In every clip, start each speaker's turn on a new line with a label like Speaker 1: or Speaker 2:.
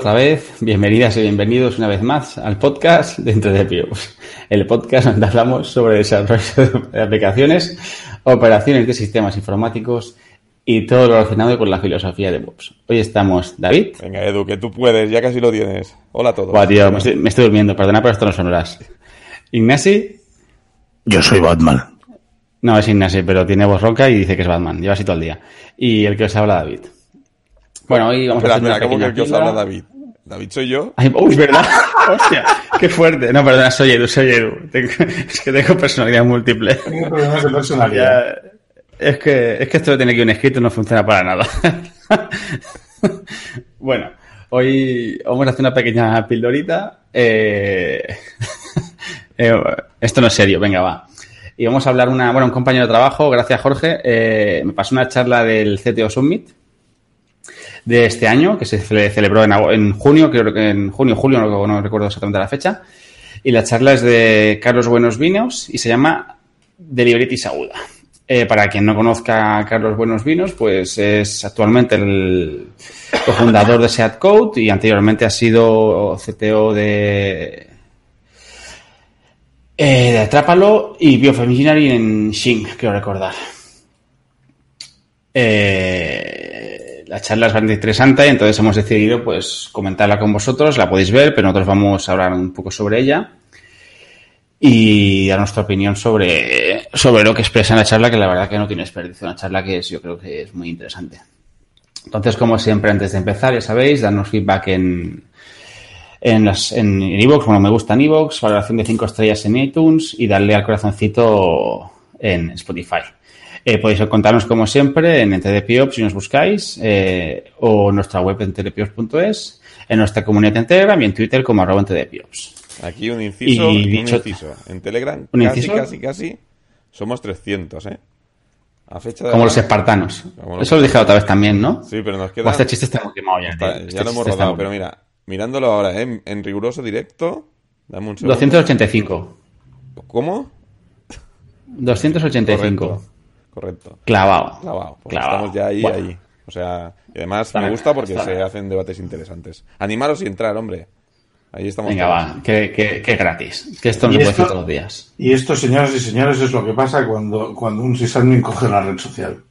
Speaker 1: Otra vez, bienvenidas y bienvenidos una vez más al podcast Dentro de Pios, el podcast donde hablamos sobre desarrollo de aplicaciones, operaciones de sistemas informáticos y todo lo relacionado con la filosofía de DevOps. Hoy estamos David.
Speaker 2: Venga, Edu, que tú puedes, ya casi lo tienes. Hola a todos.
Speaker 1: Buah, tío, me estoy, me estoy durmiendo, perdona, pero esto no son horas. Ignasi.
Speaker 3: Yo soy Batman.
Speaker 1: No, es Ignasi, pero tiene voz ronca y dice que es Batman. Lleva así todo el día. Y el que os habla, David. Bueno, hoy vamos
Speaker 2: Espera,
Speaker 1: a hacer una
Speaker 2: espera, ¿cómo
Speaker 1: pequeña
Speaker 2: que os
Speaker 1: píldora.
Speaker 2: habla David? ¿David soy yo?
Speaker 1: Ay, uy, ¿verdad? Hostia, qué fuerte. No, perdona, soy Edu, soy Edu. Tengo- es que tengo personalidad múltiple.
Speaker 3: Tengo problemas de personalidad.
Speaker 1: Es que, es que esto de tener que un escrito no funciona para nada. bueno, hoy vamos a hacer una pequeña pildorita. Eh, eh, esto no es serio, venga, va. Y vamos a hablar una, bueno, un compañero de trabajo, gracias Jorge, eh, me pasó una charla del CTO Summit de este año, que se cele- celebró en, en junio, creo que en junio, julio, no, recuerdo exactamente la fecha. Y la charla es de Carlos Buenos Vinos y se llama Deliberitis Aguda. Eh, para quien no conozca a Carlos Buenos Vinos, pues es actualmente el cofundador de Seat Code y anteriormente ha sido CTO de, eh, de Atrápalo y Biofemininary en Xing, quiero recordar. Eh, la charla es bastante interesante, entonces hemos decidido pues comentarla con vosotros, la podéis ver, pero nosotros vamos a hablar un poco sobre ella y dar nuestra opinión sobre, sobre lo que expresa en la charla, que la verdad que no tiene desperdicio, una charla que es, yo creo que es muy interesante. Entonces, como siempre, antes de empezar, ya sabéis, darnos feedback en en en iVoox, bueno, me gusta en iVoox, valoración de 5 estrellas en iTunes y darle al corazoncito en Spotify. Eh, podéis contarnos como siempre en NTDPiops si nos buscáis eh, o en nuestra web en tdpiops.es, en nuestra comunidad en Telegram y en Twitter como arroba.
Speaker 2: Aquí un inciso,
Speaker 1: Y
Speaker 2: un inciso. En Telegram
Speaker 1: ¿Un
Speaker 2: casi,
Speaker 1: inciso?
Speaker 2: casi, casi somos 300, ¿eh? A fecha de
Speaker 1: Como los espartanos.
Speaker 2: Como los
Speaker 1: Eso lo dije otra vez también, ¿no?
Speaker 2: Sí, pero nos queda...
Speaker 1: este chiste está muy quemado ya.
Speaker 2: está-.
Speaker 1: Este
Speaker 2: ya lo hemos
Speaker 1: chiste está
Speaker 2: rodado, pero mira, mirándolo ahora, ¿eh? En, en riguroso directo, dame un segundo.
Speaker 1: 285.
Speaker 2: ¿Cómo?
Speaker 1: 285.
Speaker 2: Correcto. Correcto.
Speaker 1: Clavado.
Speaker 2: Clavado.
Speaker 1: Clavado.
Speaker 2: Estamos ya ahí,
Speaker 1: Bueno.
Speaker 2: ahí. O sea, y además
Speaker 1: Está
Speaker 2: me
Speaker 1: bien,
Speaker 2: gusta porque se
Speaker 1: bien.
Speaker 2: hacen debates interesantes. Animaros y entrar, hombre. Ahí estamos.
Speaker 1: Venga,
Speaker 2: todos.
Speaker 1: va, que, que, que gratis. Que esto no
Speaker 3: ¿Y
Speaker 1: se puede
Speaker 3: esto?
Speaker 1: hacer todos los días.
Speaker 3: Y esto, señoras y señores, es lo que pasa cuando, cuando un sysadmin coge una red social.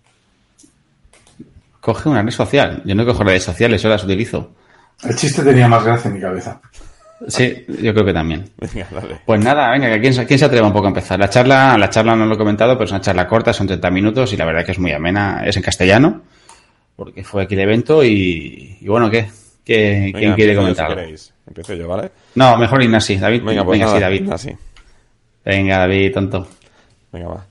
Speaker 1: Coge una red social. Yo no cojo redes sociales, yo las utilizo.
Speaker 3: El chiste tenía más gracia en mi cabeza.
Speaker 1: Sí, yo creo que también.
Speaker 2: Venga, dale.
Speaker 1: Pues nada, venga, ¿quién, se- quién se atreva un poco a empezar? La charla, la charla no lo he comentado, pero es una charla corta, son 30 minutos y la verdad que es muy amena. Es en castellano, porque fue aquí el evento y, y bueno, ¿qué? ¿Qué- ¿Quién
Speaker 2: Venga,
Speaker 1: quiere comentar?
Speaker 2: Si. Empiezo yo, ¿vale?
Speaker 1: No, mejor Ignasi, David.
Speaker 2: Venga, pues nada,
Speaker 1: sí, David.
Speaker 2: así.
Speaker 1: Venga, David, tonto.
Speaker 2: Venga, va.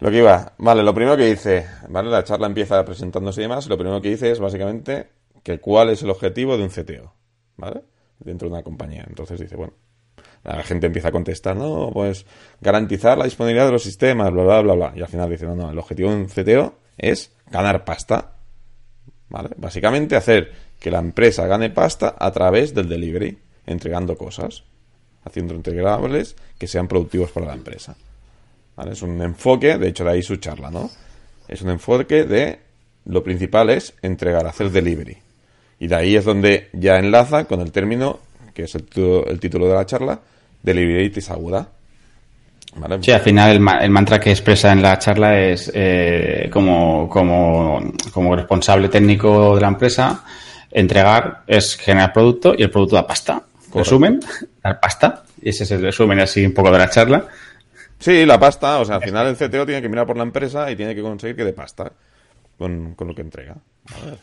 Speaker 2: Lo que iba, vale, lo primero que dice, ¿vale? La charla empieza presentándose y demás. Lo primero que dice es básicamente que cuál es el objetivo de un CTO, ¿vale? Dentro de una compañía. Entonces dice, bueno, la gente empieza a contestar, no, pues garantizar la disponibilidad de los sistemas, bla, bla, bla, bla. Y al final dice, no, no, el objetivo de un CTO es ganar pasta, ¿vale? Básicamente hacer que la empresa gane pasta a través del delivery, entregando cosas, haciendo entregables que sean productivos para la empresa. ¿Vale? Es un enfoque, de hecho de ahí su charla, ¿no? Es un enfoque de lo principal es entregar, hacer delivery. Y de ahí es donde ya enlaza con el término, que es el, el título de la charla, Deliveritis aguda. ¿Vale?
Speaker 1: Sí, al final el, ma- el mantra que expresa en la charla es eh, como, como, como responsable técnico de la empresa, entregar es generar producto y el producto da pasta. Resumen, dar pasta. Y ese es el resumen así un poco de la charla.
Speaker 2: Sí, la pasta, o sea, al final el CTO tiene que mirar por la empresa y tiene que conseguir que dé pasta con, con lo que entrega.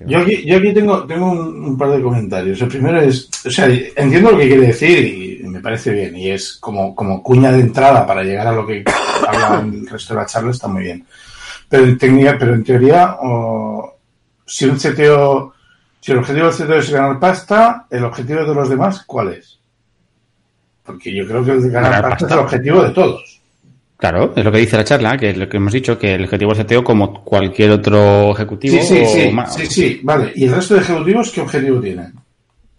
Speaker 3: Yo aquí, yo aquí tengo, tengo un, un par de comentarios. El primero es, o sea, entiendo lo que quiere decir y me parece bien. Y es como, como cuña de entrada para llegar a lo que habla el resto de la charla, está muy bien. Pero en, técnica, pero en teoría, si un CTO, si el objetivo del CTO es ganar pasta, ¿el objetivo de los demás cuál es? Porque yo creo que el de ganar,
Speaker 1: Ganar
Speaker 3: pasta,
Speaker 1: pasta.
Speaker 3: es el objetivo de todos.
Speaker 1: Claro, es lo que dice la charla, que es lo que hemos dicho, que el objetivo del CTO, como cualquier otro ejecutivo,
Speaker 3: Sí, sí,
Speaker 1: o
Speaker 3: sí, sí, sí, vale. ¿Y el resto de ejecutivos qué objetivo tienen?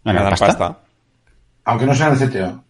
Speaker 1: ganar
Speaker 2: ganar
Speaker 1: pasta.
Speaker 2: pasta.
Speaker 3: Aunque no sean el CTO.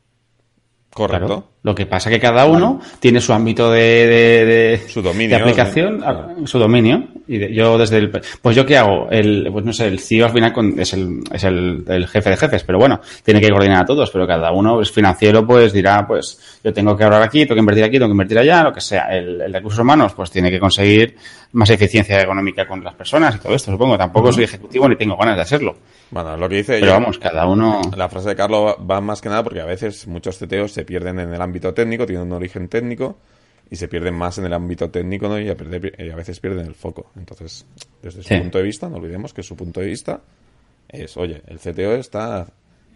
Speaker 2: Correcto.
Speaker 1: Claro. Lo que pasa que cada uno tiene su ámbito de, de, de-
Speaker 2: Su dominio,
Speaker 1: de aplicación, su dominio. Y de- yo desde el, pues yo qué hago, el, pues no sé, el CEO al final con- es el, es el, el jefe de jefes, pero bueno, tiene que coordinar a todos, pero cada uno es financiero, pues dirá, pues yo tengo que ahorrar aquí, tengo que invertir aquí, tengo que invertir allá, lo que sea. El, el de recursos humanos, pues tiene que conseguir más eficiencia económica con las personas y todo esto, supongo. Tampoco soy ejecutivo ni tengo ganas de hacerlo.
Speaker 2: Bueno, lo que dice
Speaker 1: Pero
Speaker 2: ella-
Speaker 1: vamos, cada uno.
Speaker 2: La frase de Carlos va- va más que nada porque a veces muchos CTOs se pierden en el ámbito técnico, tienen un origen técnico y se pierden más en el ámbito técnico ¿no? y, a, perder- y a veces pierden el foco. Entonces, desde su
Speaker 1: Sí.
Speaker 2: punto de vista, no olvidemos que su punto de vista es, oye, el CTO está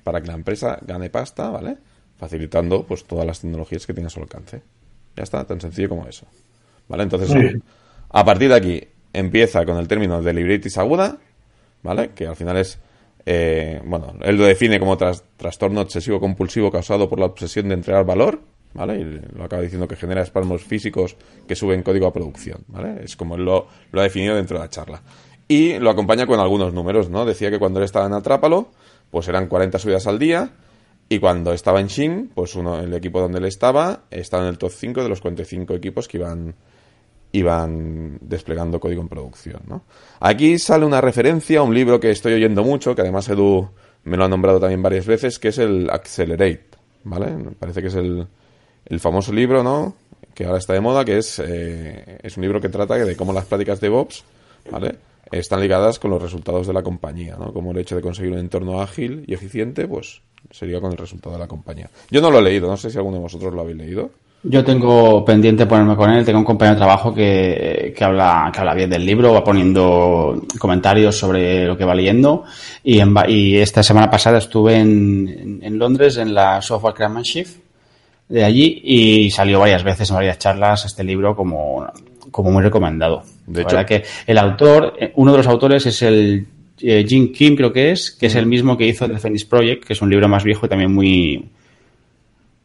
Speaker 2: para que la empresa gane pasta, ¿vale? Facilitando pues todas las tecnologías que tiene a su alcance. Ya está, tan sencillo como eso. ¿Vale? Entonces, a partir de aquí empieza con el término de libritis aguda, ¿vale? Que al final es, eh, bueno, él lo define como tras- trastorno obsesivo compulsivo causado por la obsesión de entregar valor, ¿vale? Y lo acaba diciendo que genera espasmos físicos que suben código a producción, ¿vale? Es como él lo, lo ha definido dentro de la charla. Y lo acompaña con algunos números, ¿no? Decía que cuando él estaba en Atrápalo, pues eran 40 subidas al día, y cuando estaba en Shin, pues uno, el equipo donde él estaba, estaba en el top 5 de los 45 equipos que iban iban desplegando código en producción. ¿no? Aquí sale una referencia a un libro que estoy oyendo mucho, que además Edu me lo ha nombrado también varias veces, que es el Accelerate. ¿vale? Me parece que es el, el famoso libro ¿no? que ahora está de moda, que es, eh, es un libro que trata de cómo las prácticas de DevOps ¿vale? están ligadas con los resultados de la compañía. ¿no? Como el hecho de conseguir un entorno ágil y eficiente, pues sería con el resultado de la compañía. Yo no lo he leído, no sé si alguno de vosotros lo habéis leído.
Speaker 1: Yo tengo pendiente ponerme con él, tengo un compañero de trabajo que, que habla, que habla bien del libro, va poniendo comentarios sobre lo que va leyendo. Y, en y esta semana pasada estuve en, en- Londres en la Software Craftsmanship de allí y salió varias veces en varias charlas este libro como, como muy recomendado.
Speaker 2: De hecho-
Speaker 1: que el autor, eh, uno de los autores es el eh, Jim Kim creo que es, que es el mismo que hizo The Phoenix Project, que es un libro más viejo y también muy...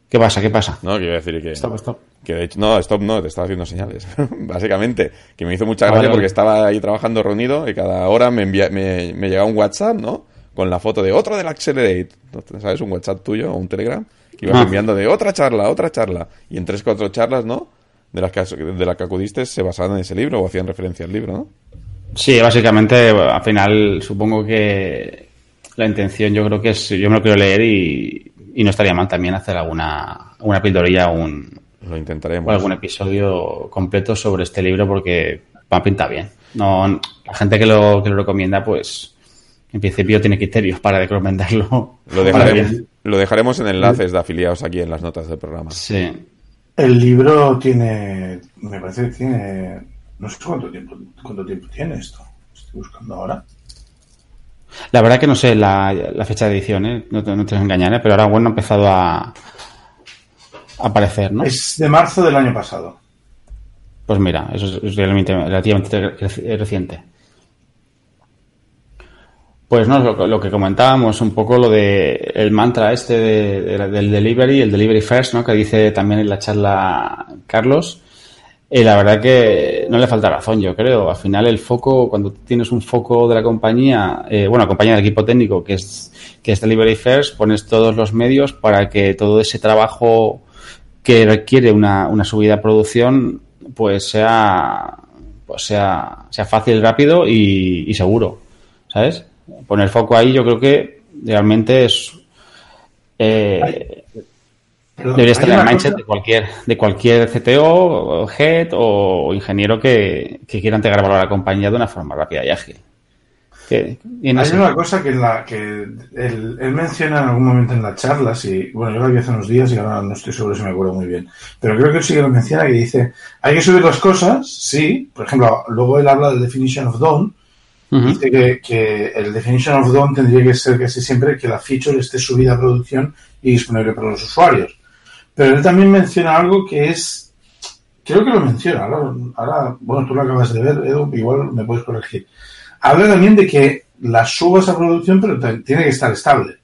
Speaker 1: ¿Qué pasa? ¿Qué pasa?
Speaker 2: No, quiero decir que...
Speaker 1: Stop, stop.
Speaker 2: Que de hecho, no, stop no, te estaba haciendo señales. Básicamente, que me hizo mucha
Speaker 1: Ah,
Speaker 2: gracia
Speaker 1: vale,
Speaker 2: porque estaba ahí trabajando reunido y cada hora me, envía, me, me llegaba un WhatsApp, ¿no? Con la foto de otro del Accelerate. ¿Sabes? Un WhatsApp tuyo o un Telegram que ibas
Speaker 1: Ah.
Speaker 2: enviando de otra charla, otra charla. Y en tres, cuatro charlas, ¿no? De las que, de las que acudiste se basaban en ese libro o hacían referencia al libro, ¿no?
Speaker 1: Sí, básicamente, bueno, al final supongo que la intención yo creo que es, yo me lo quiero leer y, y no estaría mal también hacer alguna, alguna pildorilla o, un,
Speaker 2: Lo intentaremos.
Speaker 1: o algún episodio completo sobre este libro porque va pinta bien. No, la gente que lo, que lo recomienda, pues en principio tiene criterios para recomendarlo.
Speaker 2: Lo dejaremos, lo dejaremos en enlaces de afiliados aquí en las notas del programa.
Speaker 1: Sí.
Speaker 3: El libro tiene, me parece que tiene, no sé cuánto tiempo, cuánto tiempo tiene esto. Estoy buscando ahora.
Speaker 1: La verdad que no sé la, la fecha de edición, ¿eh? no, te, no te engañaré, pero ahora bueno ha empezado a, a aparecer, ¿no?
Speaker 3: Es de marzo del año pasado.
Speaker 1: Pues mira, eso es, es realmente, relativamente re- reciente. Pues no, lo, lo que comentábamos, un poco lo de el mantra este de- de- del delivery, el delivery first, ¿no? Que dice también en la charla Carlos. Y la verdad que no le falta razón, yo creo. Al final el foco, cuando tienes un foco de la compañía, eh, bueno, compañía del equipo técnico, que es, que es Delivery First, pones todos los medios para que todo ese trabajo que requiere una, una subida a producción, pues sea, pues sea, sea fácil, rápido y, y seguro. ¿Sabes? Poner foco ahí yo creo que realmente es, eh, Debería estar en el mindset
Speaker 3: cosa-
Speaker 1: de cualquier, de cualquier CTO, o head o ingeniero que, que quiera entregar valor a la compañía de una forma rápida y ágil. Que- y no
Speaker 3: Hay
Speaker 1: sé.
Speaker 3: una cosa que, en la, que él, él menciona en algún momento en las charlas, y bueno, yo la vi hace unos días y ahora no estoy seguro si me acuerdo muy bien, pero creo que sí que lo menciona, que dice, hay que subir las cosas, sí, por ejemplo, luego él habla del definition of done, dice que, que el definition of done tendría que ser casi siempre que la feature esté subida a producción y disponible para los usuarios. Pero él también menciona algo que es, creo que lo menciona, ahora, ahora, bueno, tú lo acabas de ver, Edu, igual me puedes corregir. Habla también de que las subas a producción, pero tiene que estar estable.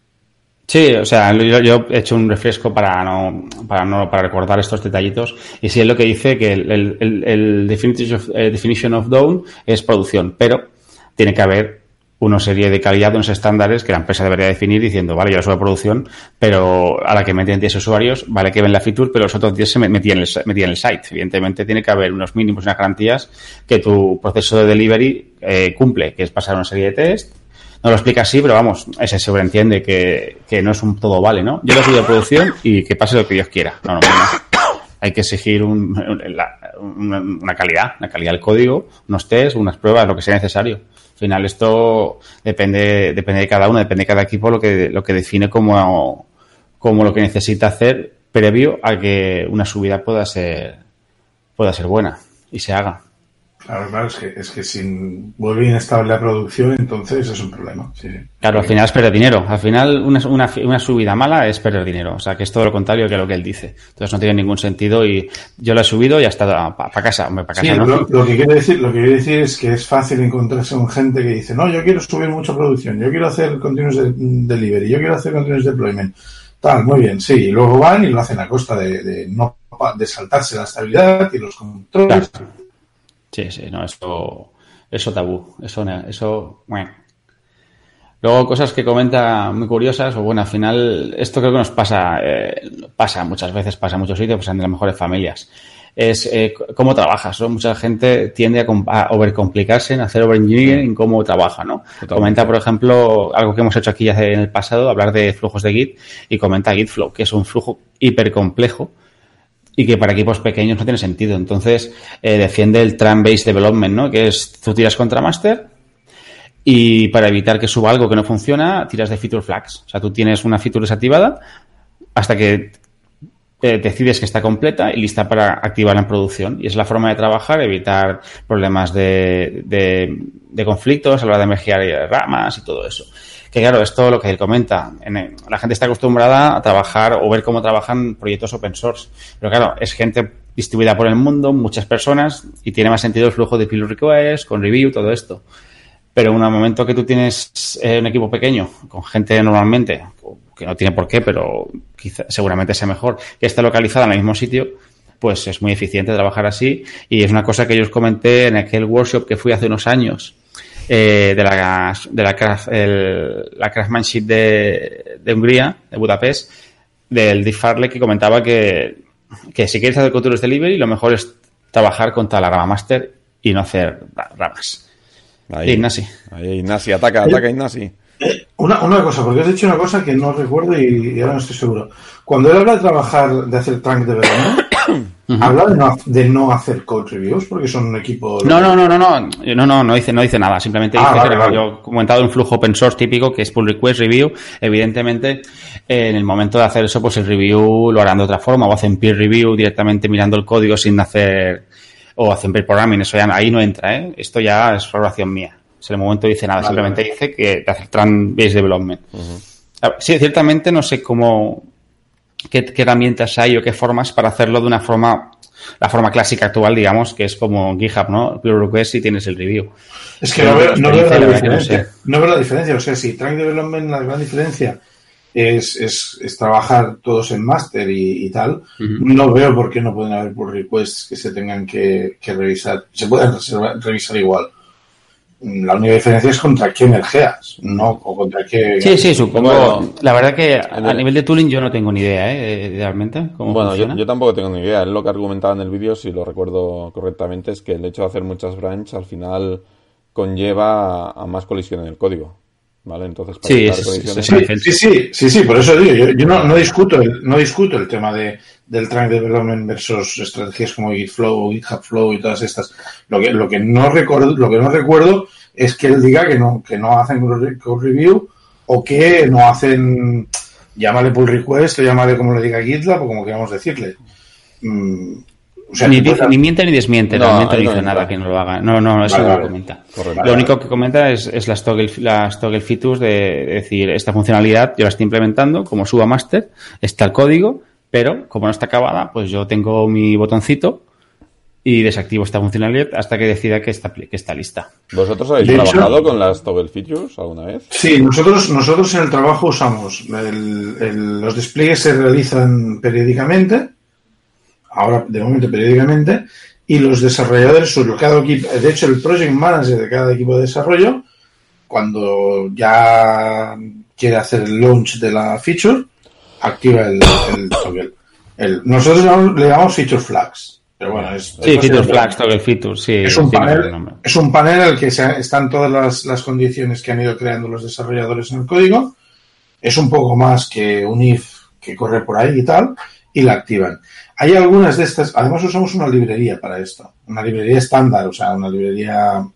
Speaker 1: Sí, o sea, yo, yo he hecho un refresco para no, para no, para recordar estos detallitos. Y sí es lo que dice que el, el, el definition, of, eh, definition of down es producción, pero tiene que haber una serie de calidad, unos estándares que la empresa debería definir diciendo, vale, yo la subo a producción, pero a la que meten 10 usuarios, vale que ven la feature, pero los otros 10 se metían en, el, metían el site. Evidentemente tiene que haber unos mínimos, unas garantías que tu proceso de delivery eh, cumple, que es pasar una serie de test. No lo explica así, pero vamos, se sobreentiende que, que no es un todo vale, ¿no? Yo lo subo a producción y que pase lo que Dios quiera. No, no, no. Hay que exigir un, una, una calidad, una calidad del código, unos tests, unas pruebas, lo que sea necesario. Al final esto depende, depende de cada uno, depende de cada equipo lo que, lo que define como, como lo que necesita hacer previo a que una subida pueda ser, pueda ser buena y se haga.
Speaker 3: Claro, claro, es que, es que si vuelve inestable la producción, entonces es un problema. Sí, sí.
Speaker 1: Claro, al final es perder dinero. Al final, una, una, una, subida mala es perder dinero. O sea, que es todo lo contrario que lo que él dice. Entonces no tiene ningún sentido y yo lo he subido y hasta para pa casa. Para casa
Speaker 3: sí,
Speaker 1: ¿no?
Speaker 3: lo, lo, que quiere decir, lo que quiere decir es que es fácil encontrarse con gente que dice, no, yo quiero subir mucha producción, yo quiero hacer continuous de, delivery, yo quiero hacer continuous deployment. Tal, muy bien, sí. Y luego van y lo hacen a costa de, de no de saltarse la estabilidad y los controles.
Speaker 1: Claro. Sí, sí, no, eso, eso tabú, eso, eso, bueno. Luego cosas que comenta muy curiosas, o bueno, al final, esto creo que nos pasa, eh, pasa muchas veces, pasa en muchos sitios, pasa en las mejores familias. Es eh, cómo trabajas, ¿no? Mucha gente tiende a, a overcomplicarse en hacer overengineering en cómo trabaja, ¿no? Totalmente. Comenta, por ejemplo, algo que hemos hecho aquí en el pasado, hablar de flujos de Git, y comenta Gitflow, que es un flujo hiper complejo, y que para equipos pequeños no tiene sentido. Entonces, eh, defiende el Tram-Based Development, ¿no? Que es, tú tiras contra master y para evitar que suba algo que no funciona, tiras de feature flags. O sea, tú tienes una feature desactivada hasta que eh, decides que está completa y lista para activarla en producción. Y es la forma de trabajar, evitar problemas de, de, de conflictos a la hora de mergear ramas y todo eso que claro, esto lo que él comenta, en el, la gente está acostumbrada a trabajar o ver cómo trabajan proyectos open source, pero claro, es gente distribuida por el mundo, muchas personas, y tiene más sentido el flujo de pull request, con review, todo esto. Pero en un momento que tú tienes eh, un equipo pequeño, con gente normalmente, que no tiene por qué, pero quizá, seguramente sea mejor, que esté localizada en el mismo sitio, pues es muy eficiente trabajar así. Y es una cosa que yo os comenté en aquel workshop que fui hace unos años, eh, de la, de la, craft, el, la craftsmanship de, de, Hungría, de Budapest, del Dick Farley, que comentaba que, que si quieres hacer continuous delivery, lo mejor es trabajar contra la rama master y no hacer ramas.
Speaker 2: Ahí,
Speaker 1: Ignasi.
Speaker 2: Ahí, Ignasi, ataca, ataca, Ignasi.
Speaker 3: Una, una cosa, porque has dicho una cosa que no recuerdo y, y ahora no estoy seguro. Cuando él habla de trabajar, de hacer trunk development, Uh -huh. Habla de no, de no, hacer code reviews porque son un equipo.
Speaker 1: No, no, no, no, no, no, no, no dice, no dice nada. Simplemente dice ah, vale, que vale. yo he comentado un flujo open source típico que es pull request review. Evidentemente, en el momento de hacer eso, pues el review lo harán de otra forma o hacen peer review directamente mirando el código sin hacer o hacen peer programming. Eso ya ahí no entra, ¿eh? Esto ya es valoración mía. En el momento dice nada, vale, simplemente dice que de hacer trans based development. Uh -huh. Sí, ciertamente no sé cómo qué, qué, herramientas hay o qué formas para hacerlo de una forma, la forma clásica actual, digamos, que es como GitHub, ¿no? Pull request y tienes el review.
Speaker 3: Es que no veo, no veo la diferencia. No, sé. no veo la diferencia. O sea, si Track Development, la gran diferencia es, es, es trabajar todos en master y, y tal, uh -huh. no veo por qué no pueden haber pull requests que se tengan que, que revisar. Se pueden revisar igual la única diferencia es contra qué mergeas, no o contra qué.
Speaker 1: Sí, sí, supongo. Bueno, la verdad que a nivel de tooling yo no tengo ni idea, ¿eh? Realmente. ¿cómo
Speaker 2: bueno, yo, yo, tampoco tengo ni idea. Es lo que argumentaba en el vídeo, si lo recuerdo correctamente, es que el hecho de hacer muchas branches al final conlleva a más colisión en el código. ¿Vale? Entonces,
Speaker 3: para sí, es, sí, sí, sí, sí, sí, por eso digo, yo, yo no, no, discuto el, no discuto el tema de, del Trunk Development versus estrategias como Gitflow o GitHub Flow y todas estas. Lo que, lo que no recuerdo, lo que no recuerdo es que él diga que no, que no hacen code review o que no hacen, llámale pull request o llámale como le diga GitLab o como queramos decirle. Mm,
Speaker 1: o sea, ni, dice, ni, miente ni desmiente, no, realmente no dice no, nada que no lo haga. No, no, eso vale, no lo comenta. Correcto. Lo único que comenta es, es las, toggle, las toggle features de, de, decir, esta funcionalidad yo la estoy implementando, como suba master, está el código, pero como no está acabada, pues yo tengo mi botoncito y desactivo esta funcionalidad hasta que decida que está, que está lista.
Speaker 2: ¿Vosotros habéis de trabajado hecho, con las toggle features alguna vez?
Speaker 3: Sí, nosotros, nosotros en el trabajo usamos el, el, los despliegues se realizan periódicamente ahora de momento periódicamente, y los desarrolladores, cada equipo, de hecho el project manager de cada equipo de desarrollo, cuando ya quiere hacer el launch de la feature, activa el, el toggle. El, nosotros le llamamos feature flags. Pero bueno, es,
Speaker 1: sí, feature flags, toggle feature, sí.
Speaker 3: Es un, panel, es un panel en el que se, están todas las, las, condiciones que han ido creando los desarrolladores en el código. Es un poco más que un if que corre por ahí y tal, y la activan. Hay algunas de estas, además usamos una librería para esto, una librería estándar, o sea, una librería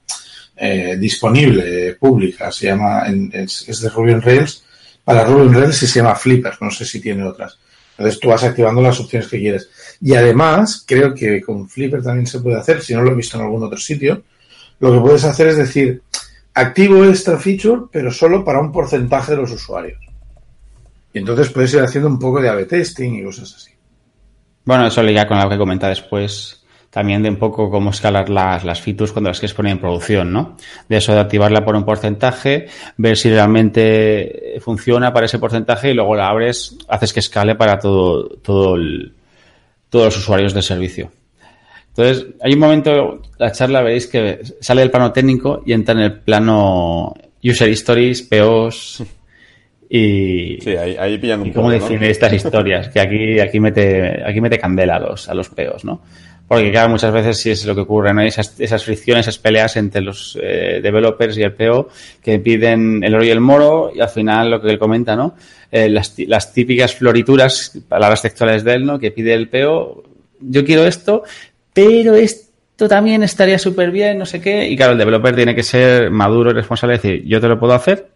Speaker 3: eh, disponible, pública, se llama, es, es, de Ruby on Rails. Para Ruby on Rails se llama Flipper, no sé si tiene otras. Entonces tú vas activando las opciones que quieres. Y además, creo que con Flipper también se puede hacer, si no lo he visto en algún otro sitio, lo que puedes hacer es decir, activo esta feature, pero solo para un porcentaje de los usuarios. Y entonces puedes ir haciendo un poco de A-B testing y cosas así.
Speaker 1: Bueno, eso ya con lo que comenta después, también de un poco cómo escalar las, las features cuando las quieres poner en producción, ¿no? De eso de activarla por un porcentaje, ver si realmente funciona para ese porcentaje y luego la abres, haces que escale para todo, todo el, todos los usuarios del servicio. Entonces, hay un momento, la charla veréis que sale del plano técnico y entra en el plano user stories, POs, y,
Speaker 2: sí, ahí, ahí pillan un
Speaker 1: y cómo define estas historias, que aquí, aquí mete, aquí mete candela a los, a los peos, ¿no? Porque claro, muchas veces sí es lo que ocurre, ¿no? Esas, esas fricciones, esas peleas entre los eh, developers y el PO que piden el oro y el moro y al final lo que él comenta, ¿no? Eh, las, las típicas florituras, palabras textuales de él, ¿no? Que pide el PO, yo quiero esto, pero esto también estaría súper bien, no sé qué. Y claro, el developer tiene que ser maduro y responsable y decir, yo te lo puedo hacer,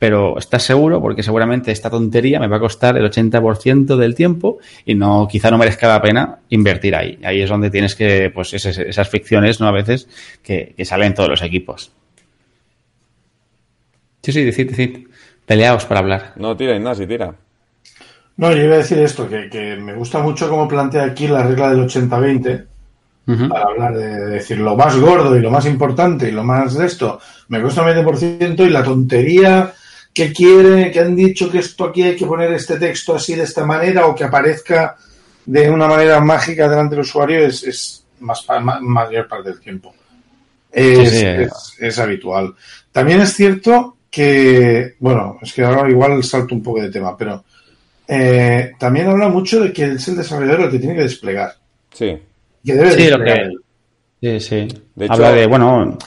Speaker 1: pero estás seguro porque seguramente esta tontería me va a costar el 80% del tiempo y no quizá no merezca la pena invertir ahí. Ahí es donde tienes que, pues esas, esas fricciones, ¿no? A veces que, que salen todos los equipos. Sí, sí, decid, decid. Peleaos para hablar.
Speaker 2: No, tira, Ignacio, tira.
Speaker 3: No, yo iba a decir esto, que, que me gusta mucho cómo plantea aquí la regla del 80-20 para hablar de, de, decir lo más gordo y lo más importante y lo más de esto me cuesta un 20% y la tontería que quiere, que han dicho que esto aquí hay que poner este texto así de esta manera o que aparezca de una manera mágica delante del usuario es, es más, más, mayor parte del tiempo. Es, sí, sí. es, es, habitual. También es cierto que, bueno, es que ahora igual salto un poco de tema, pero eh, también habla mucho de que es el desarrollador el que tiene que desplegar.
Speaker 2: Sí.
Speaker 3: Que debe
Speaker 1: sí,
Speaker 3: desplegar.
Speaker 1: Lo que, sí, sí.
Speaker 2: De hecho,
Speaker 1: habla de, bueno,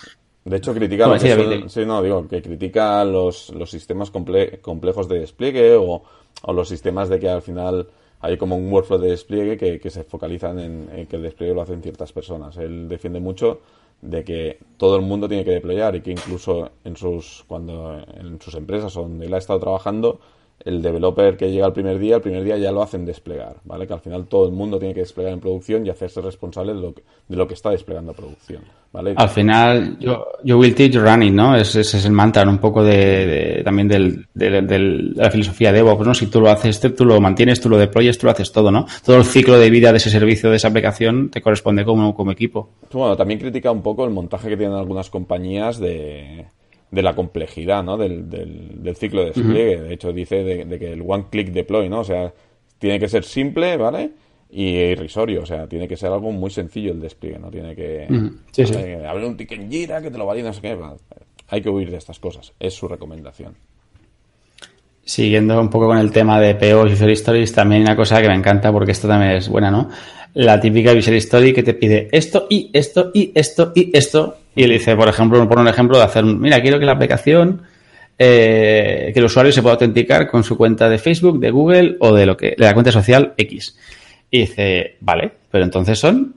Speaker 2: de hecho, critica,
Speaker 1: Como
Speaker 2: lo que
Speaker 1: decía
Speaker 2: son- sí, no, digo, que critica los, los sistemas comple- complejos de despliegue o, o los sistemas de que al final hay como un workflow de despliegue que, que se focalizan en, en que el despliegue lo hacen ciertas personas. Él defiende mucho de que todo el mundo tiene que deployar y que incluso en sus, cuando, en sus empresas donde él ha estado trabajando, el developer que llega el primer día, el primer día ya lo hacen desplegar, ¿vale? Que al final todo el mundo tiene que desplegar en producción y hacerse responsable de lo que, de lo que está desplegando a producción, ¿vale?
Speaker 1: Al final, yo, yo will teach running, ¿no? Ese, ese es el mantra, un poco de, de- también del- de la filosofía de DevOps, ¿no? Si tú lo haces, tú lo mantienes, tú lo deployes, tú lo haces todo, ¿no? Todo el ciclo de vida de ese servicio, de esa aplicación, te corresponde como, como equipo.
Speaker 2: Bueno, también critica un poco el montaje que tienen algunas compañías de, de la complejidad, ¿no? Del, del, del ciclo de despliegue. De hecho, dice de, de que el one-click deploy, ¿no? O sea, tiene que ser simple, ¿vale? Y irrisorio, o sea, tiene que ser algo muy sencillo el despliegue, no tiene que...
Speaker 1: Sí, sí.
Speaker 2: eh, abrir un ticket en Jira, que te lo valide, no sé qué. Hay que huir de estas cosas, es su recomendación.
Speaker 1: Siguiendo un poco con el tema de PO y User Stories, también hay una cosa que me encanta porque esto también es buena, ¿no? La típica User Story que te pide esto y esto y esto y esto. Y le dice, por ejemplo, pone un ejemplo de hacer, un- mira, quiero que la aplicación, eh, que el usuario se pueda autenticar con su cuenta de Facebook, de Google o de lo que, de la cuenta social X. Y dice, vale, pero entonces son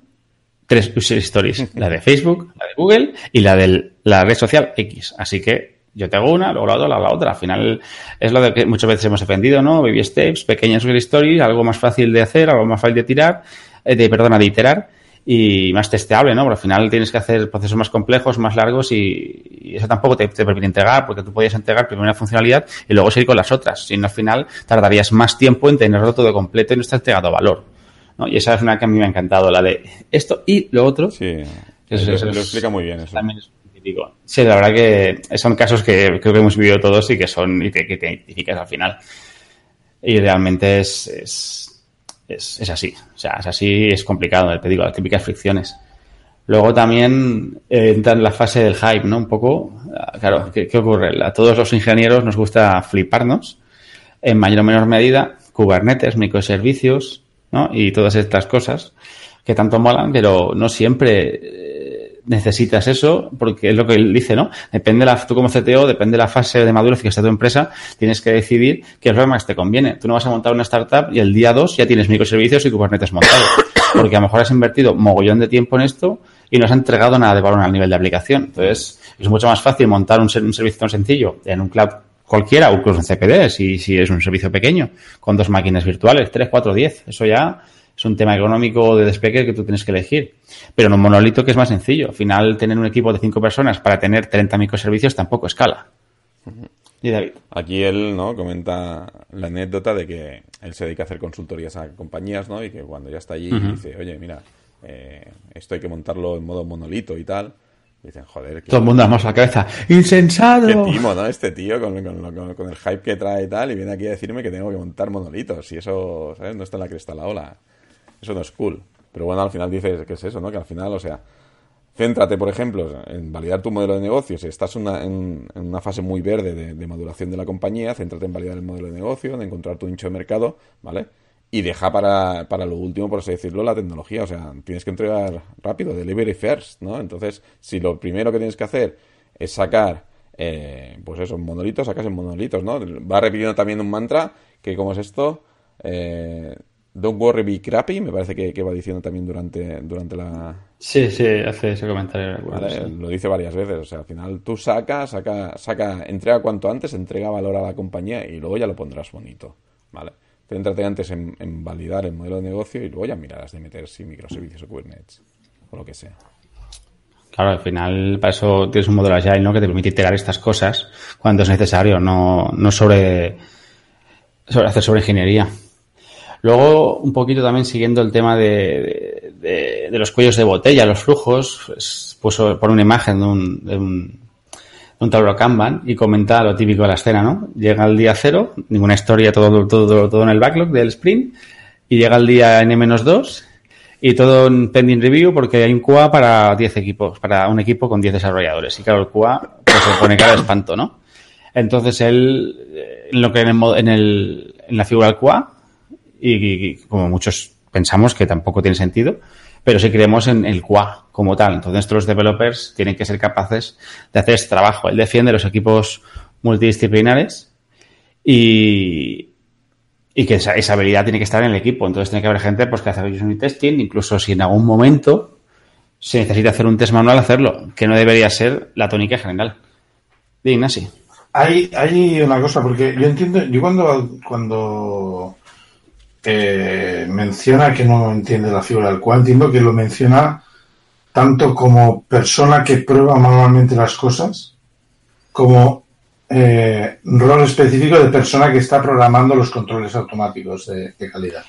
Speaker 1: tres user stories, la de Facebook, la de Google y la de la red social X. Así que yo te hago una, luego la otra, luego la otra. Al final es lo de que muchas veces hemos defendido, ¿no? Baby steps, pequeñas user stories, algo más fácil de hacer, algo más fácil de tirar, eh, de, perdona, de iterar y más testeable, ¿no? Porque al final tienes que hacer procesos más complejos, más largos y, y eso tampoco te, te permite entregar porque tú podías entregar primero una funcionalidad y luego seguir con las otras. Si no, al final tardarías más tiempo en tenerlo todo completo y no estás entregado valor. ¿no? Y esa es una que a mí me ha encantado, la de esto y lo otro.
Speaker 2: Sí,
Speaker 1: Eso- eso
Speaker 2: lo explica muy bien eso.
Speaker 1: También es típico. Sí, la verdad que son casos que creo que hemos vivido todos y que son y que, que te identificas al final. Y realmente es, es, es, es así. O sea, es así, es complicado, te digo, las típicas fricciones. Luego también eh, entra en la fase del hype, ¿no? Un poco, ah, claro, ¿qué, qué ocurre? A todos los ingenieros nos gusta fliparnos, en mayor o menor medida, Kubernetes, microservicios, ¿no? Y todas estas cosas que tanto molan, pero no siempre necesitas eso, porque es lo que él dice, ¿no? Depende de la, tú como CTO, depende de la fase de madurez que esté tu empresa, tienes que decidir qué es lo que más te conviene. Tú no vas a montar una startup y el día 2 ya tienes microservicios y Kubernetes montado, porque a lo mejor has invertido mogollón de tiempo en esto y no has entregado nada de valor al nivel de aplicación. Entonces, es mucho más fácil montar un, un servicio tan sencillo en un cloud cualquiera, incluso en CPD, si, es un servicio pequeño, con dos máquinas virtuales, 3, 4, 10. Eso ya es un tema económico de despegue que tú tienes que elegir. Pero en un monolito que es más sencillo. Al final, tener un equipo de cinco personas para tener 30 microservicios tampoco escala. Y David.
Speaker 2: Aquí él, ¿no? Comenta la anécdota de que él se dedica a hacer consultorías a compañías, ¿no? Y que cuando ya está allí dice, oye, mira, eh, esto hay que montarlo en modo monolito y tal. Dicen, joder,
Speaker 1: Todo el mundo damos la cabeza. ¡Insensado!
Speaker 2: qué timo, ¿no? Este tío con, con- con- con el hype que trae y tal, y viene aquí a decirme que tengo que montar monolitos. Y eso, ¿sabes? No está en la cresta la ola. Eso no es cool. Pero bueno, al final dices que es eso, ¿no? Que al final, o sea, céntrate, por ejemplo, en validar tu modelo de negocio. Si estás en, una fase muy verde de, de maduración de la compañía, céntrate en validar el modelo de negocio, en encontrar tu nicho de mercado, ¿vale? Y deja para, para lo último, por así decirlo, la tecnología. O sea, tienes que entregar rápido, delivery first, ¿no? Entonces, si lo primero que tienes que hacer es sacar, eh, pues eso, monolitos, sacas en monolitos, ¿no? Va repitiendo también un mantra, que ¿cómo es esto? Eh, don't worry, be crappy, me parece que, que va diciendo también durante, durante la,
Speaker 1: Sí, sí, hace ese comentario. recuerdo,
Speaker 2: ¿vale?
Speaker 1: sí.
Speaker 2: Lo dice varias veces. O sea, al final tú saca, saca, saca, entrega cuanto antes, entrega valor a la compañía y luego ya lo pondrás bonito, ¿vale? Céntrate antes en, en validar el modelo de negocio y luego ya mirarás de meter si microservicios o Kubernetes o lo que sea.
Speaker 1: Claro, al final para eso tienes un modelo agile, ¿no? Que te permite integrar estas cosas cuando es necesario, no, no sobre, sobre hacer sobre ingeniería. Luego, un poquito también siguiendo el tema de, de, de los cuellos de botella, los flujos, pues, puso por una imagen de un, de un, un tablero Kanban y comenta lo típico de la escena, ¿no? Llega el día cero, ninguna historia, todo, todo, todo en el backlog del sprint, y llega el día N-2 y todo en pending review porque hay un QA para 10 equipos, para un equipo con 10 desarrolladores. Y claro, el QA pues, se pone cara de espanto, ¿no? Entonces él, eh, en lo que en, el, en, el, en la figura del QA, y, como muchos pensamos que tampoco tiene sentido, pero sí creemos en el QA como tal. Entonces nuestros developers tienen que ser capaces de hacer este trabajo. Él defiende los equipos multidisciplinares y, y que esa, esa habilidad tiene que estar en el equipo. Entonces tiene que haber gente pues, que hace unit testing, incluso si en algún momento se necesita hacer un test manual, hacerlo, que no debería ser la tónica general. De Ignasi.
Speaker 3: Hay, hay una cosa, porque yo entiendo, yo cuando, cuando eh, menciona que no entiende la figura del cual, entiendo que lo menciona tanto como persona que prueba manualmente las cosas, como eh, rol específico de persona que está programando los controles automáticos de, calidad.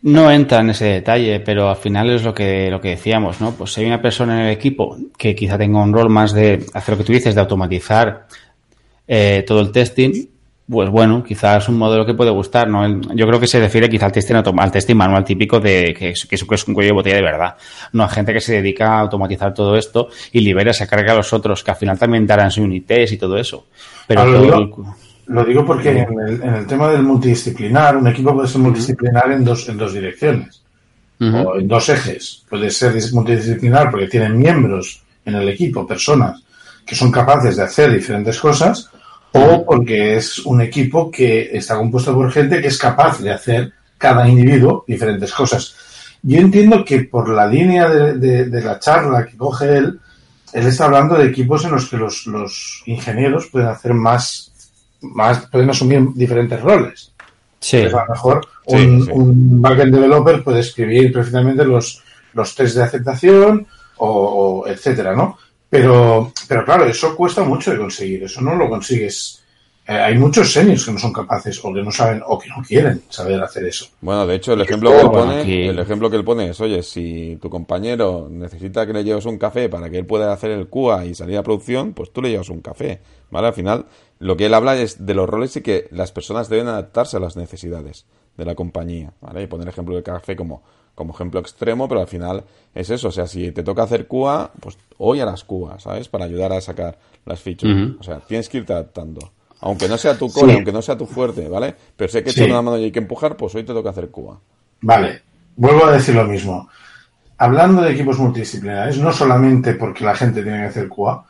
Speaker 1: No entra en ese detalle, pero al final es lo que, lo que decíamos, ¿no? Pues si hay una persona en el equipo que quizá tenga un rol más de hacer lo que tú dices, de automatizar eh, todo el testing, pues bueno, quizás es un modelo que puede gustar, ¿no? Yo creo que se refiere quizá al testing, al testing manual típico de que es, que es- un cuello de botella de verdad. No a gente que se dedica a automatizar todo esto y libera esa carga a los otros, que al final también darán su unit test y todo eso. Pero todo
Speaker 3: lo
Speaker 1: el-
Speaker 3: digo- Lo digo porque en el, en el tema del multidisciplinar, un equipo puede ser multidisciplinar en dos, en dos direcciones. O en dos ejes. Puede ser dis- multidisciplinar porque tienen miembros en el equipo, personas que son capaces de hacer diferentes cosas, o porque es un equipo que está compuesto por gente que es capaz de hacer cada individuo diferentes cosas. Yo entiendo que por la línea de, de- de la charla que coge él, él está hablando de equipos en los que los, los ingenieros pueden hacer más, más, pueden asumir diferentes roles.
Speaker 1: Sí.
Speaker 3: Entonces, a lo mejor
Speaker 2: Sí,
Speaker 3: un,
Speaker 2: sí.
Speaker 3: un backend developer puede escribir perfectamente los, los test de aceptación o, o etcétera, ¿no? Pero, pero claro, eso cuesta mucho de conseguir, eso no lo consigues. Eh, hay muchos seniors que no son capaces o que no saben o que no quieren saber hacer eso.
Speaker 2: Bueno, de hecho, el ejemplo que él pone, el ejemplo que él pone es, oye, si tu compañero necesita que le lleves un café para que él pueda hacer el QA y salir a producción, pues tú le llevas un café, ¿vale? Al final, lo que él habla es de los roles y que las personas deben adaptarse a las necesidades de la compañía, ¿vale? Y poner el ejemplo del café como, como ejemplo extremo, pero al final es eso. O sea, si te toca hacer QA, pues hoy harás QA, ¿sabes? Para ayudar a sacar las features. O sea, tienes que irte adaptando. Aunque no sea tu core, aunque no sea tu fuerte, ¿vale? Pero sé que sí. una mano y hay que empujar, pues hoy te toca hacer QA.
Speaker 3: Vale, vuelvo a decir lo mismo. Hablando de equipos multidisciplinares, no solamente porque la gente tiene que hacer QA,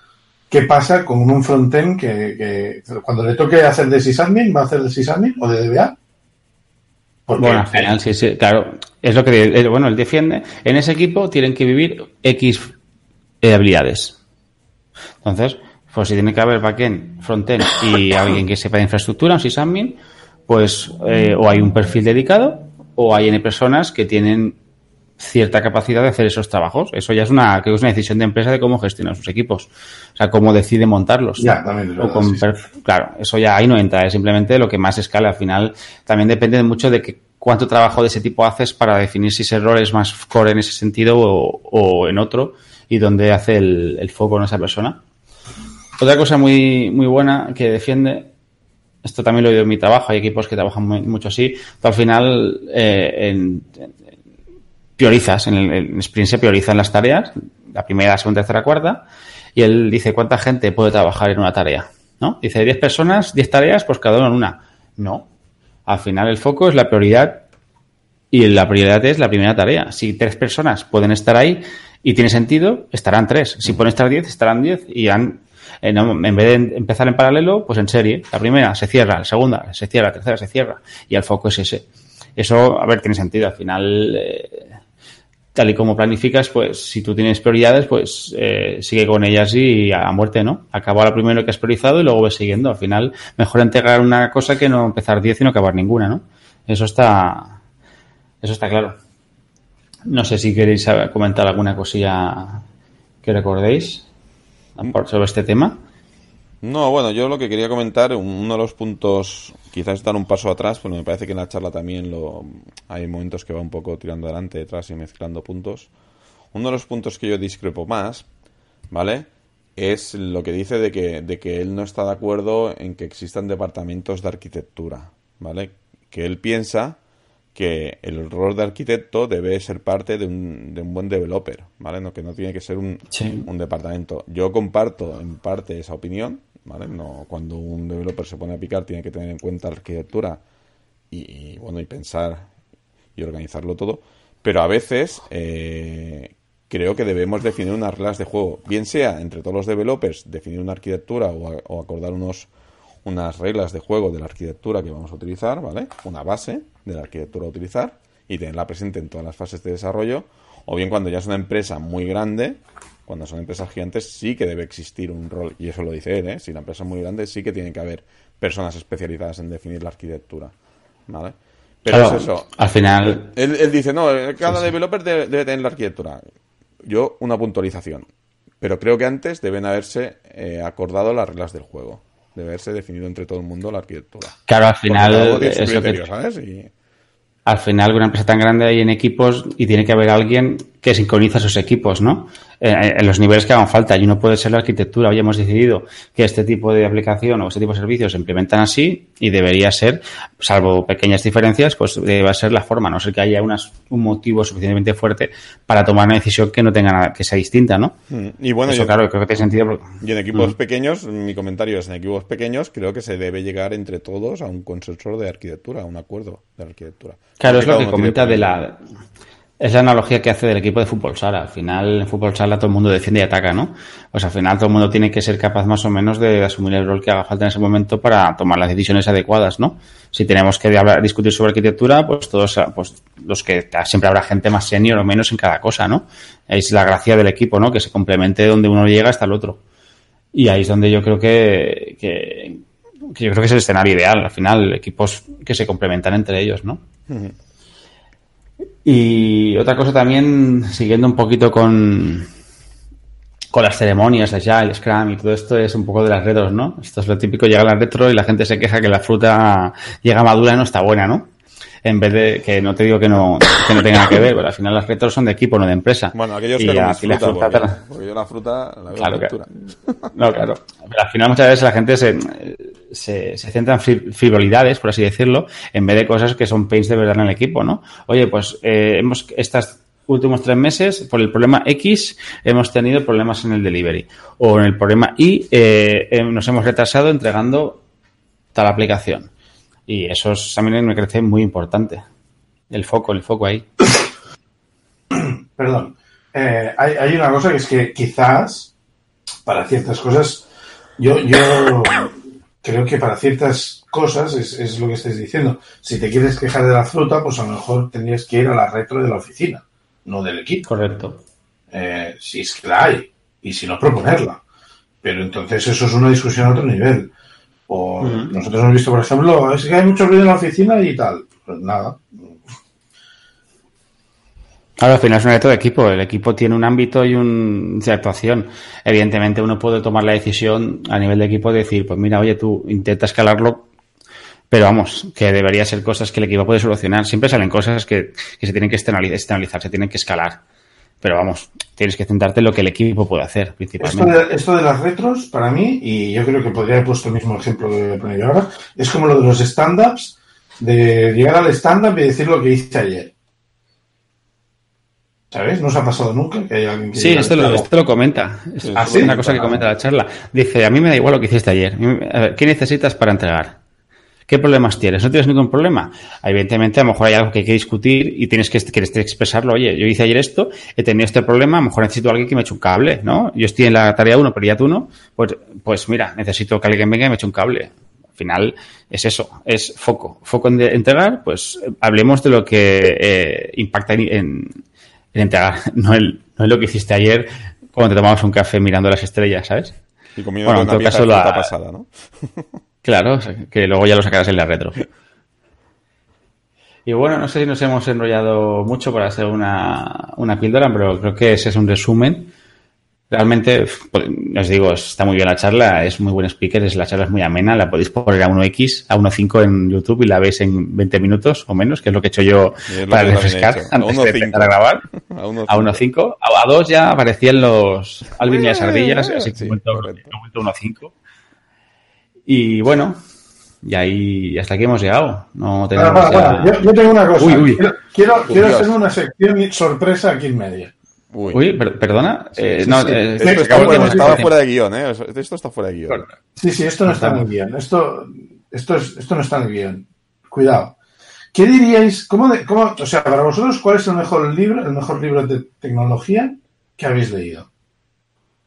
Speaker 3: ¿qué pasa con un frontend que, que cuando le toque hacer de sysadmin, va a hacer de sysadmin o de DBA?
Speaker 1: Bueno, al final, sí, sí, claro. Es lo que, bueno, él defiende. En ese equipo tienen que vivir X eh, habilidades. Entonces, pues si tiene que haber backend, frontend y alguien que sepa de infraestructura, un sysadmin, pues eh, o hay un perfil dedicado o hay N personas que tienen cierta capacidad de hacer esos trabajos. Eso ya es una, creo que es una decisión de empresa de cómo gestionar sus equipos. O sea, cómo decide montarlos.
Speaker 3: Ya, también.
Speaker 1: Claro, eso ya ahí no entra, es simplemente lo que más escala. Al final también depende mucho de que cuánto trabajo de ese tipo haces para definir si ese rol es más core en ese sentido o, en otro y dónde hace el, foco en esa persona. Otra cosa muy, muy buena que defiende esto también lo he oído en mi trabajo, hay equipos que trabajan mucho así, al final eh, en, priorizas, en el, sprint se priorizan las tareas, la primera, segunda, tercera, cuarta, y él dice cuánta gente puede trabajar en una tarea, ¿no? Dice 10 personas, 10 tareas, pues cada uno en una. No. Al final el foco es la prioridad y la prioridad es la primera tarea. Si tres personas pueden estar ahí y tiene sentido, estarán tres. Si pueden estar diez, estarán diez y han, eh, en vez de empezar en paralelo, pues en serie. La primera se cierra, la segunda se cierra, la tercera se cierra y el foco es ese. Eso, a ver, tiene sentido. Al final, eh, tal y como planificas, pues si tú tienes prioridades, pues eh, sigue con ellas y a muerte, ¿no? Acaba la primero que has priorizado y luego ves siguiendo. Al final, mejor entregar una cosa que no empezar 10 y no acabar ninguna, ¿no? Eso está, eso está claro. No sé si queréis comentar alguna cosilla que recordéis sobre este tema.
Speaker 2: No, bueno, yo lo que quería comentar, uno de los puntos, quizás dar un paso atrás, pero me parece que en la charla también lo, hay momentos que va un poco tirando adelante, detrás y mezclando puntos. Uno de los puntos que yo discrepo más, ¿vale? Es lo que dice de que, de que él no está de acuerdo en que existan departamentos de arquitectura, ¿vale? Que él piensa que el rol de arquitecto debe ser parte de un, de un buen developer, ¿vale? No, que no tiene que ser un, un departamento. Yo comparto en parte esa opinión, cuando un developer se pone a picar tiene que tener en cuenta la arquitectura y, bueno, y pensar y organizarlo todo. Pero a veces eh, creo que debemos definir unas reglas de juego, bien sea entre todos los developers, definir una arquitectura o, o acordar unos unas reglas de juego de la arquitectura que vamos a utilizar, ¿vale? Una base de la arquitectura a utilizar y tenerla presente en todas las fases de desarrollo, o bien cuando ya es una empresa muy grande, cuando son empresas gigantes sí que debe existir un rol, y eso lo dice él, ¿eh? si la empresa es muy grande sí que tiene que haber personas especializadas en definir la arquitectura, ¿vale? Pero es eso.
Speaker 1: Al final...
Speaker 2: Él, dice, no, cada developer debe, tener la arquitectura. Yo, una puntualización. Pero creo que antes deben haberse eh, acordado las reglas del juego de haberse definido entre todo el mundo la arquitectura.
Speaker 1: Claro, al final. Al final, una empresa tan grande hay en equipos y tiene que haber alguien que sincroniza sus equipos, ¿no? Eh, en los niveles que hagan falta. Y uno puede ser la arquitectura. Hoy hemos decidido que este tipo de aplicación o este tipo de servicios se implementan así y debería ser, salvo pequeñas diferencias, pues debe ser la forma, no ser que haya unas, un motivo suficientemente fuerte para tomar una decisión que no tenga nada, que sea distinta, ¿no?
Speaker 2: Mm, y bueno,
Speaker 1: Eso, claro, creo que tiene sentido.
Speaker 2: Y en equipos mm. pequeños, mi comentario es, en equipos pequeños creo que se debe llegar entre todos a un consenso de arquitectura, a un acuerdo de arquitectura.
Speaker 1: Claro, es lo que comenta de la es la analogía que hace del equipo de fútbol sala. Al final, en fútbol sala todo el mundo defiende y ataca, ¿no? Pues al final todo el mundo tiene que ser capaz más o menos de asumir el rol que haga falta en ese momento para tomar las decisiones adecuadas, ¿no? Si tenemos que discutir sobre arquitectura, pues todos, pues los que siempre habrá gente más senior o menos en cada cosa, ¿no? Es la gracia del equipo, ¿no? Que se complemente donde uno llega hasta el otro. Y ahí es donde yo creo que, yo creo que es el escenario ideal. Al final, equipos que se complementan entre ellos, ¿no? Y otra cosa también, siguiendo un poquito con, con las ceremonias allá, el Scrum y todo esto, es un poco de las retros, ¿no? Esto es lo típico, llega la retro y la gente se queja que la fruta llega madura y no está buena, ¿no? En vez de, que no te digo que no, que no tenga nada que ver, pero al final las retros son de equipo, no de empresa.
Speaker 2: Bueno, aquellos que
Speaker 1: la
Speaker 2: fruta, porque, yo la fruta la veo
Speaker 1: claro, no, claro. Pero al final muchas veces la gente se, se, se centra en frivolidades, por así decirlo, en vez de cosas que son pains de verdad en el equipo, ¿no? Oye, pues eh, hemos estas últimos tres meses, por el problema X, hemos tenido problemas en el delivery. O en el problema Y, eh, eh, nos hemos retrasado entregando tal aplicación. Y eso es, también me parece muy importante. El foco, el foco ahí.
Speaker 3: Perdón. Eh, hay, una cosa que es que quizás para ciertas cosas, yo creo que para ciertas cosas es, es, lo que estáis diciendo. Si te quieres quejar de la fruta, pues a lo mejor tendrías que ir a la retro de la oficina, no del equipo.
Speaker 1: Correcto.
Speaker 3: Eh, si es que la hay, y si no proponerla. Pero entonces eso es una discusión a otro nivel. O uh -huh. nosotros hemos visto, por ejemplo, es que hay mucho ruido en la oficina y tal. Pues nada,
Speaker 1: Claro, al final es un reto de equipo. El equipo tiene un ámbito y un de actuación. Evidentemente, uno puede tomar la decisión a nivel de equipo de decir, pues mira, oye, tú intenta escalarlo, pero vamos, que debería ser cosas que el equipo puede solucionar. Siempre salen cosas que, que se tienen que externalizar, se tienen que escalar. Pero vamos, tienes que centrarte en lo que el equipo puede hacer, principalmente.
Speaker 3: Esto de, esto de las retros, para mí, y yo creo que podría haber puesto el mismo ejemplo que poner yo ahora, es como lo de los stand-ups, de llegar al stand-up y decir lo que hice ayer. ¿Sabes? ¿No os ha pasado nunca que hay alguien que
Speaker 1: Sí, esto lo, esto lo, comenta. Es ¿Ah, sí? una cosa que comenta la charla. Dice, a mí me da igual lo que hiciste ayer. A ver, ¿qué necesitas para entregar? ¿Qué problemas tienes? ¿No tienes ningún problema? Evidentemente, a lo mejor hay algo que hay que discutir y tienes que, que expresarlo. Oye, yo hice ayer esto, he tenido este problema, a lo mejor necesito a alguien que me eche un cable, ¿no? Yo estoy en la tarea 1, pero ya tú no. Pues, pues mira, necesito que alguien venga y me eche un cable. Al final es eso, es foco. Foco en entregar, pues hablemos de lo que eh, impacta en entregar, no, el, no es lo que hiciste ayer cuando te tomabas un café mirando las estrellas, ¿sabes?
Speaker 2: Y comiendo bueno, en todo caso la pasada, ¿no?
Speaker 1: claro, que luego ya lo sacarás en la retro. Y bueno, no sé si nos hemos enrollado mucho para hacer una, una píldora, pero creo que ese es un resumen. Realmente, pues, os digo, está muy bien la charla, es muy buen speaker, es, la charla es muy amena, la podéis poner a 1X, a 1.5 en YouTube y la veis en 20 minutos o menos, que es lo que he hecho yo para refrescar antes de empezar a grabar. A 1.5. A, a 2 ya aparecían los Alvin y las ardillas, así que he vuelto 1.5. Y bueno, y ahí hasta aquí hemos llegado. No
Speaker 3: tenemos para, para, para. Yo, yo, tengo una cosa. Uy, uy. Quiero, quiero, quiero hacer una sección sorpresa aquí en medio.
Speaker 1: Uy, Uy per perdona. Eh,
Speaker 2: sí,
Speaker 1: no,
Speaker 2: sí.
Speaker 1: eh,
Speaker 2: estaba, fuera, de guion, ¿eh? Esto está fuera de guion.
Speaker 3: Sí, sí, esto no está en el guion. Esto, esto, es, esto no está en el guion. Cuidado. ¿Qué diríais? Cómo, de, cómo, o sea, para vosotros, ¿cuál es el mejor libro, el mejor libro de tecnología que habéis leído?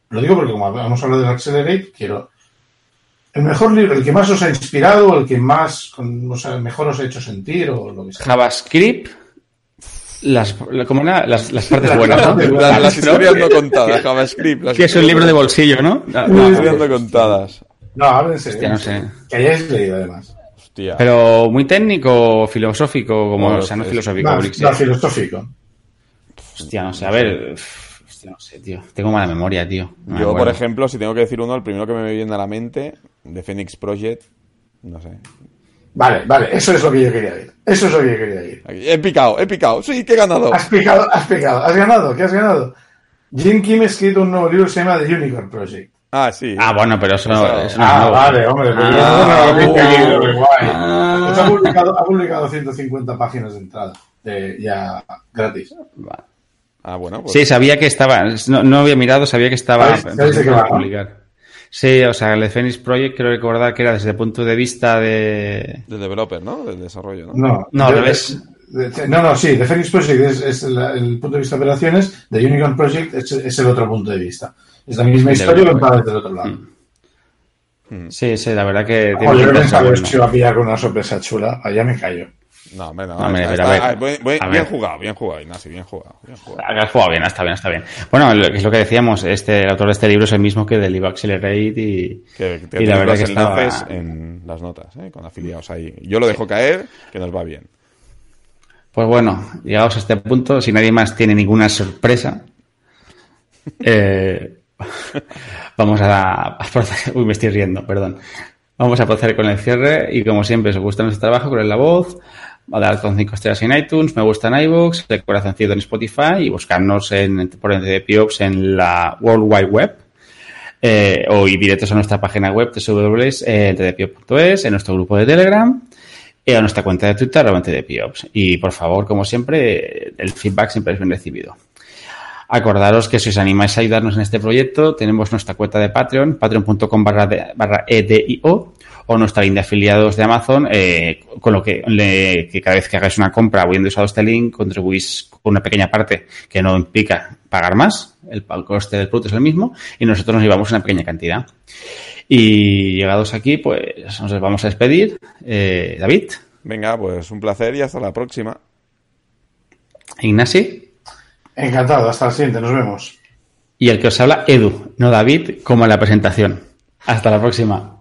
Speaker 3: Lo digo porque como hemos hablado del Accelerate, quiero el mejor libro, el que más os ha inspirado, el que más, o sea, mejor os ha hecho sentir o lo que sea.
Speaker 1: JavaScript las, como era, las, las partes buenas, ¿no?
Speaker 2: Las, las historias no contadas, JavaScript. Las
Speaker 1: que es un libro de bolsillo, ¿no?
Speaker 2: Las historias no contadas.
Speaker 3: No, háblense.
Speaker 1: Hostia, no sé.
Speaker 3: Que hayáis leído, además.
Speaker 2: Hostia.
Speaker 1: Pero muy técnico, filosófico, como, no, o sea, no filosófico.
Speaker 3: No, no, filosófico.
Speaker 1: Hostia, no sé, a ver. Hostia, no sé, tío. Tengo mala memoria, tío.
Speaker 2: No Yo, por ejemplo, si tengo que decir uno, el primero que me viene a la mente, de Phoenix Project, no sé.
Speaker 3: Vale, vale, eso es lo que yo quería ir. Eso es lo que yo quería ir.
Speaker 2: He picado, he picado. Sí, que he ganado.
Speaker 3: Has picado, has picado. Has ganado, ¿qué has ganado? Jim Kim ha escrito un nuevo libro que se llama The Unicorn Project.
Speaker 2: Ah, sí.
Speaker 1: Ah, bueno, pero eso no, eso no
Speaker 3: ah,
Speaker 1: es nuevo.
Speaker 3: vale, hombre. Pero ah, no, no, no, no, guay. Ah, ha, publicado, ha publicado 150 páginas de entrada, de, ya gratis.
Speaker 2: Ah, bueno. Pues...
Speaker 1: Sí, sabía que estaba. No, no había mirado, sabía que estaba.
Speaker 3: ¿Sabes de qué va a
Speaker 1: publicar. Sí, o sea, el de Phoenix Project creo recordar que era desde el punto de vista de...
Speaker 2: Del developer, ¿no? Del desarrollo, ¿no?
Speaker 3: No,
Speaker 1: no.
Speaker 3: No, no, sí, de Phoenix Project es, es el, el, punto de vista de operaciones, de Unicorn Project es, es, el otro punto de vista. Es la misma historia contada desde el otro lado.
Speaker 1: Mm. Sí, sí, la verdad que...
Speaker 3: Tiene Oye, yo pensaba que iba a pillar con una sorpresa chula, allá me callo.
Speaker 2: No, hombre, no.
Speaker 1: no hombre,
Speaker 2: está,
Speaker 1: a ver,
Speaker 2: ah, bien, bien,
Speaker 1: a
Speaker 2: bien
Speaker 1: ver.
Speaker 2: jugado, bien jugado, Ignacio, bien jugado. Bien jugado.
Speaker 1: Has jugado bien, está bien, está bien. Bueno, es lo que decíamos, este, el autor de este libro es el mismo que del Live Accelerate y,
Speaker 2: Que, que
Speaker 1: y la verdad que estaba...
Speaker 2: en las notas, ¿eh? con afiliados ahí. Yo lo dejo caer, que nos va bien.
Speaker 1: Pues bueno, llegados a este punto, si nadie más tiene ninguna sorpresa, eh, vamos a, a proceder- Uy, me estoy riendo, perdón. Vamos a proceder con el cierre y como siempre, si os gusta nuestro trabajo, con la voz, a dar con 5 estrellas en iTunes, me gusta en iVoox, de corazoncito en Spotify y buscarnos en, por NTPiops en la World Wide Web. eh, o ir directos a nuestra página web www.tdpiops.es, en nuestro grupo de Telegram y a nuestra cuenta de Twitter, TDPiops. Y por favor, como siempre, el feedback siempre es bien recibido. Acordaros que si os animáis a ayudarnos en este proyecto, tenemos nuestra cuenta de Patreon, patreon.com barra edio, o nuestra línea de afiliados de Amazon, eh, con lo que, que, cada vez que hagáis una compra habiendo usado este link, contribuís con una pequeña parte que no implica pagar más, el, coste del producto es el mismo, y nosotros nos llevamos una pequeña cantidad. Y llegados aquí, pues nos vamos a despedir. Eh, David.
Speaker 2: Venga, pues un placer y hasta la próxima.
Speaker 1: Ignasi.
Speaker 3: Encantado, hasta la siguiente, nos vemos.
Speaker 1: Y el que os habla, Edu, no David, como en la presentación. Hasta la próxima.